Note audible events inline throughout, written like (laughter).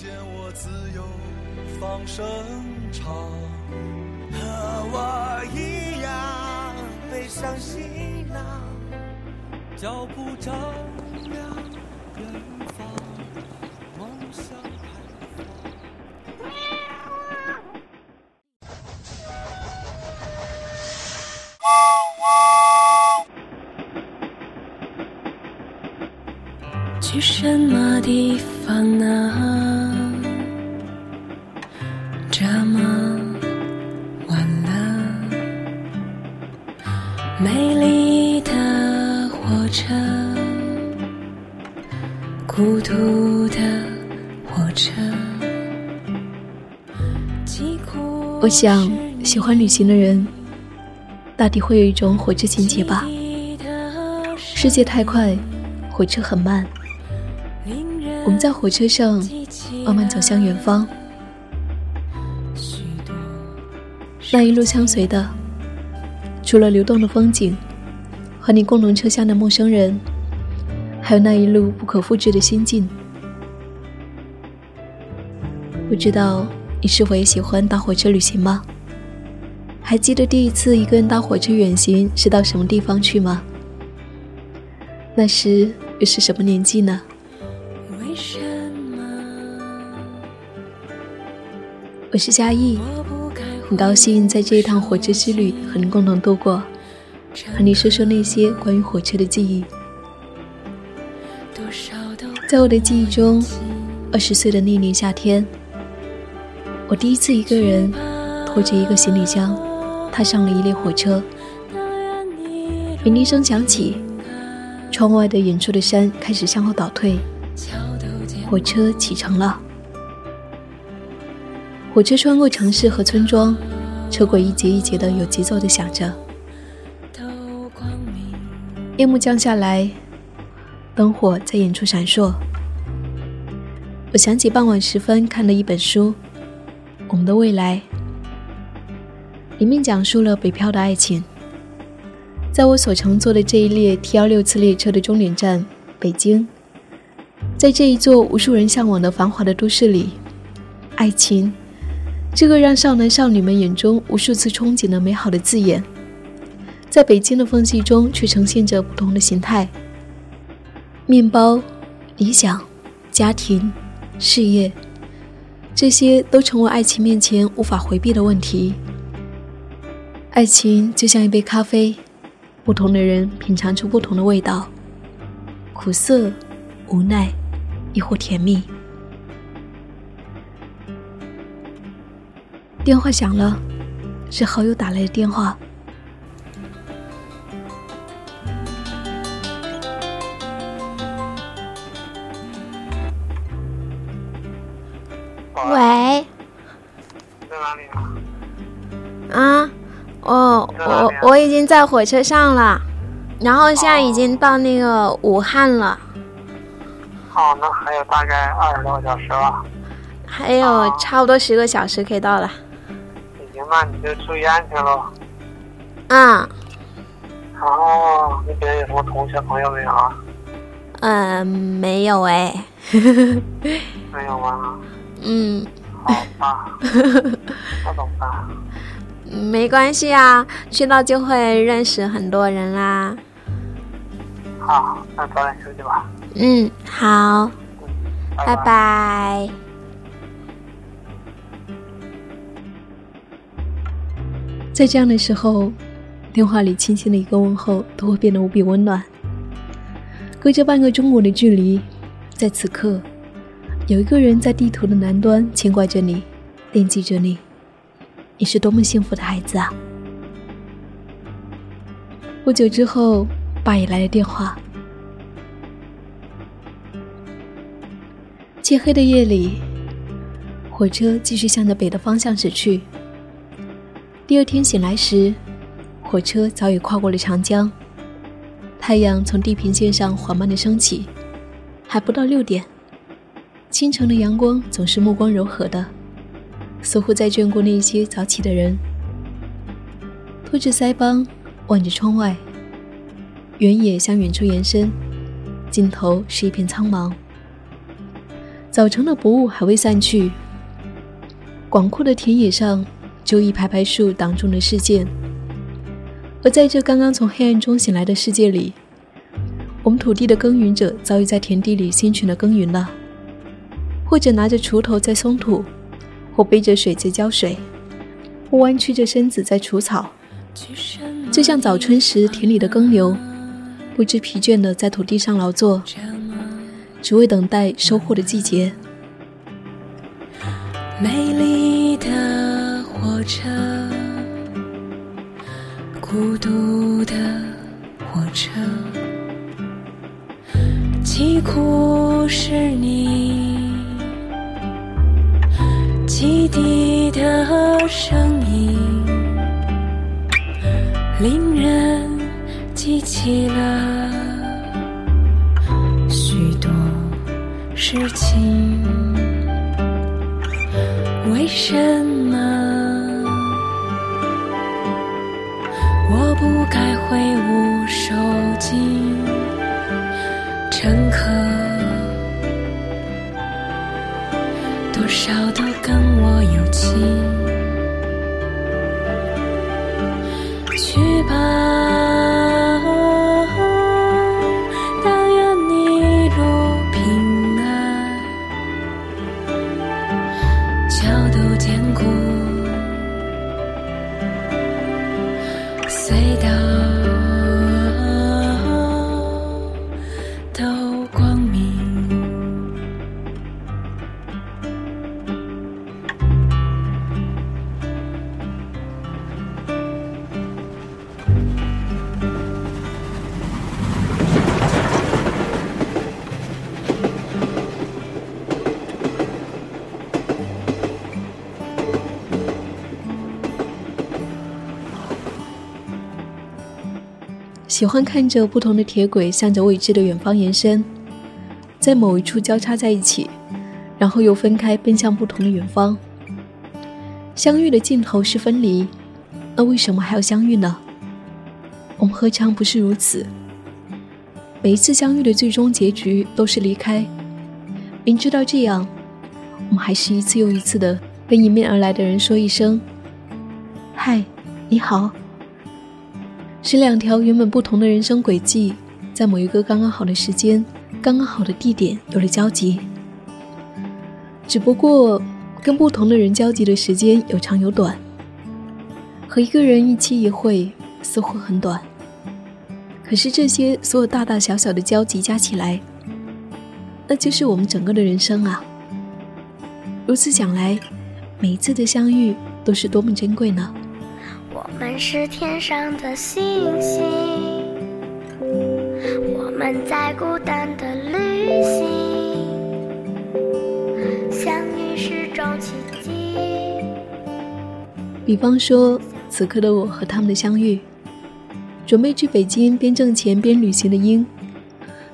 见我自由放声唱，和我一样背上行囊，脚步丈量远方，梦想开放。去什么地方呢？孤独的火车。我想，喜欢旅行的人，大抵会有一种火车情节吧。世界太快，火车很慢。我们在火车上慢慢走向远方，那一路相随的，除了流动的风景和你共同车厢的陌生人，还有那一路不可复制的心境。不知道你是否也喜欢搭火车旅行吗？还记得第一次一个人搭火车远行是到什么地方去吗？那时又是什么年纪呢？为什么我是嘉义，很高兴在这一趟火车之旅和你共同度过，和你说说那些关于火车的记忆。在我的记忆中，二十岁的那年夏天，我第一次一个人拖着一个行李箱，踏上了一列火车。鸣笛声响起，窗外的远处的山开始向后倒退，火车启程了。火车穿过城市和村庄，车轨一节一节的有节奏的响着。夜幕降下来，灯火在远处闪烁。我想起傍晚时分看的一本书《我们的未来》，里面讲述了北漂的爱情。在我所乘坐的这一列 T 幺六次列车的终点站北京，在这一座无数人向往的繁华的都市里，爱情，这个让少男少女们眼中无数次憧憬的美好的字眼，在北京的缝隙中却呈现着不同的形态。面包、理想、家庭、事业，这些都成为爱情面前无法回避的问题。爱情就像一杯咖啡，不同的人品尝出不同的味道，苦涩、无奈，亦或甜蜜。电话响了，是好友打来的电话。喂，在哪里啊？啊，哦，我我已经在火车上了，然后现在已经到那个武汉了，哦，那还有大概二十多个小时了。还有哦差不多十个小时可以到了。行，那你就注意安全喽。嗯然后那边有什么同学朋友没有啊？嗯，没有哎，没有吗？嗯，好吧，那怎么办？没关系啊，去到就会认识很多人啦。好，那早点休息吧。嗯，好，拜拜。拜。在这样的时候，电话里轻轻的一个问候都会变得无比温暖。隔着半个中国的距离，在此刻，有一个人在地图的南端牵挂着你，惦记着你。你是多么幸福的孩子啊！不久之后，爸也来了电话。漆黑的夜里，火车继续向着北的方向驶去。第二天醒来时，火车早已跨过了长江，太阳从地平线上缓慢的升起，还不到六点。清晨的阳光总是目光柔和的，似乎在眷顾那些早起的人。托着腮帮，望着窗外，原野向远处延伸，尽头是一片苍茫。早晨的薄雾还未散去，广阔的田野上就一排排树挡住了视线。而在这刚刚从黑暗中醒来的世界里，我们土地的耕耘者早已在田地里辛勤的耕耘了，或者拿着锄头在松土，或背着水在浇水，或弯曲着身子在除草，就像早春时田里的耕牛，不知疲倦的在土地上劳作。只为等待收获的季节。美丽的火车，孤独的火车，疾苦是你汽笛的声音，令人记起了许多。事情为什么我不该挥舞手机？乘客少都跟我有情。喜欢看着不同的铁轨向着未知的远方延伸，在某一处交叉在一起，然后又分开奔向不同的远方。相遇的尽头是分离，那为什么还要相遇呢？我们何尝不是如此？每一次相遇的最终结局都是离开，明知道这样，我们还是一次又一次的跟迎面而来的人说一声：“嗨，你好。”使两条原本不同的人生轨迹，在某一个刚刚好的时间、刚刚好的地点有了交集。只不过，跟不同的人交集的时间有长有短。和一个人一期一会，似乎很短。可是这些所有大大小小的交集加起来，那就是我们整个的人生啊！如此讲来，每一次的相遇都是多么珍贵呢？我们是天上的星星，我们在孤单的旅行，相遇是种奇迹。比方说，此刻的我和他们的相遇，准备去北京边挣钱边旅行的鹰，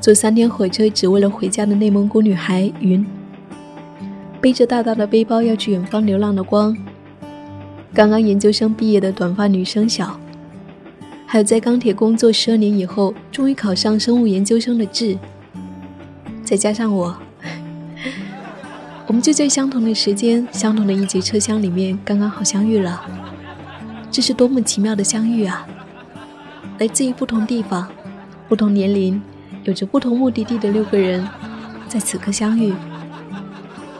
坐三天火车只为了回家的内蒙古女孩云，背着大大的背包要去远方流浪的光。刚刚研究生毕业的短发女生小，还有在钢铁工作十二年以后终于考上生物研究生的志，再加上我，(laughs) 我们就在相同的时间、相同的一节车厢里面刚刚好相遇了。这是多么奇妙的相遇啊！来自于不同地方、不同年龄、有着不同目的地的六个人，在此刻相遇。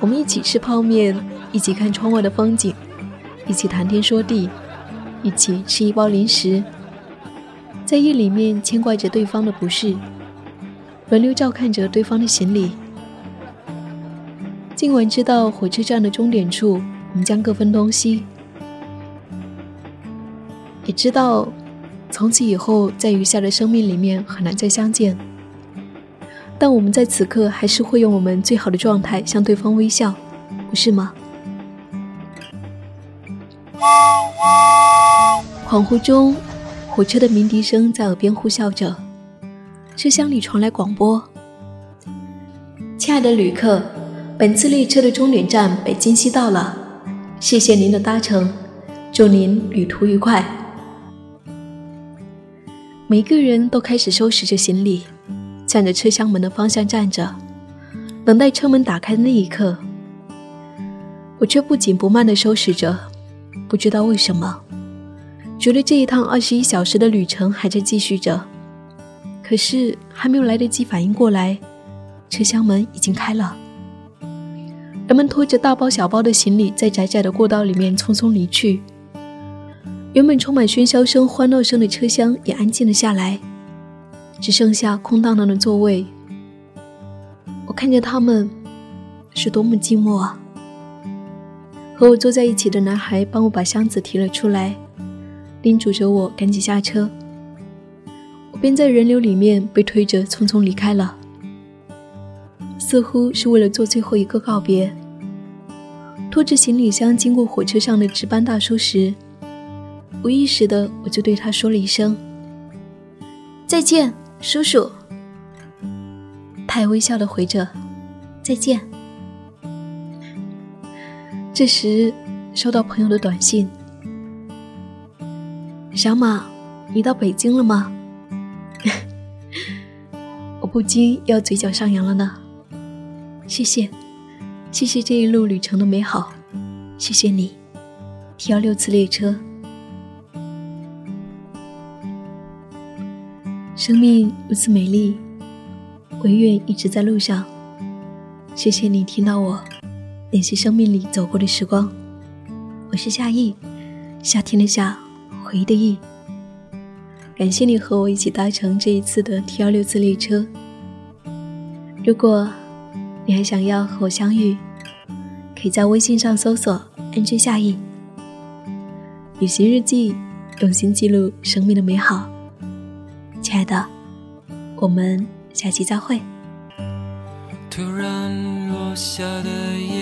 我们一起吃泡面，一起看窗外的风景。一起谈天说地，一起吃一包零食，在夜里面牵挂着对方的不是，轮流照看着对方的行李。尽管知道火车站的终点处我们将各分东西，也知道从此以后在余下的生命里面很难再相见，但我们在此刻还是会用我们最好的状态向对方微笑，不是吗？恍惚中，火车的鸣笛声在耳边呼啸着，车厢里传来广播：“亲爱的旅客，本次列车的终点站北京西到了，谢谢您的搭乘，祝您旅途愉快。”每个人都开始收拾着行李。向着车厢门的方向站着，等待车门打开的那一刻，我却不紧不慢地收拾着。不知道为什么，觉得这一趟二十一小时的旅程还在继续着。可是还没有来得及反应过来，车厢门已经开了。人们拖着大包小包的行李，在窄窄的过道里面匆匆离去。原本充满喧嚣声、欢乐声的车厢也安静了下来。只剩下空荡荡的座位，我看着他们，是多么寂寞啊！和我坐在一起的男孩帮我把箱子提了出来，叮嘱着我赶紧下车。我便在人流里面被推着匆匆离开了，似乎是为了做最后一个告别。拖着行李箱经过火车上的值班大叔时，无意识的我就对他说了一声：“再见。”叔叔，他也微笑的回着：“再见。”这时，收到朋友的短信：“小马，你到北京了吗？” (laughs) 我不禁要嘴角上扬了呢。谢谢，谢谢这一路旅程的美好，谢谢你，T 幺六次列车。生命如此美丽，我愿一直在路上。谢谢你听到我，那些生命里走过的时光。我是夏意，夏天的夏，回忆的忆。感谢你和我一起搭乘这一次的 T 幺六次列车。如果你还想要和我相遇，可以在微信上搜索 “NJ 夏意”。旅行日记，用心记录生命的美好。亲爱的，我们下期再会。突然落下的夜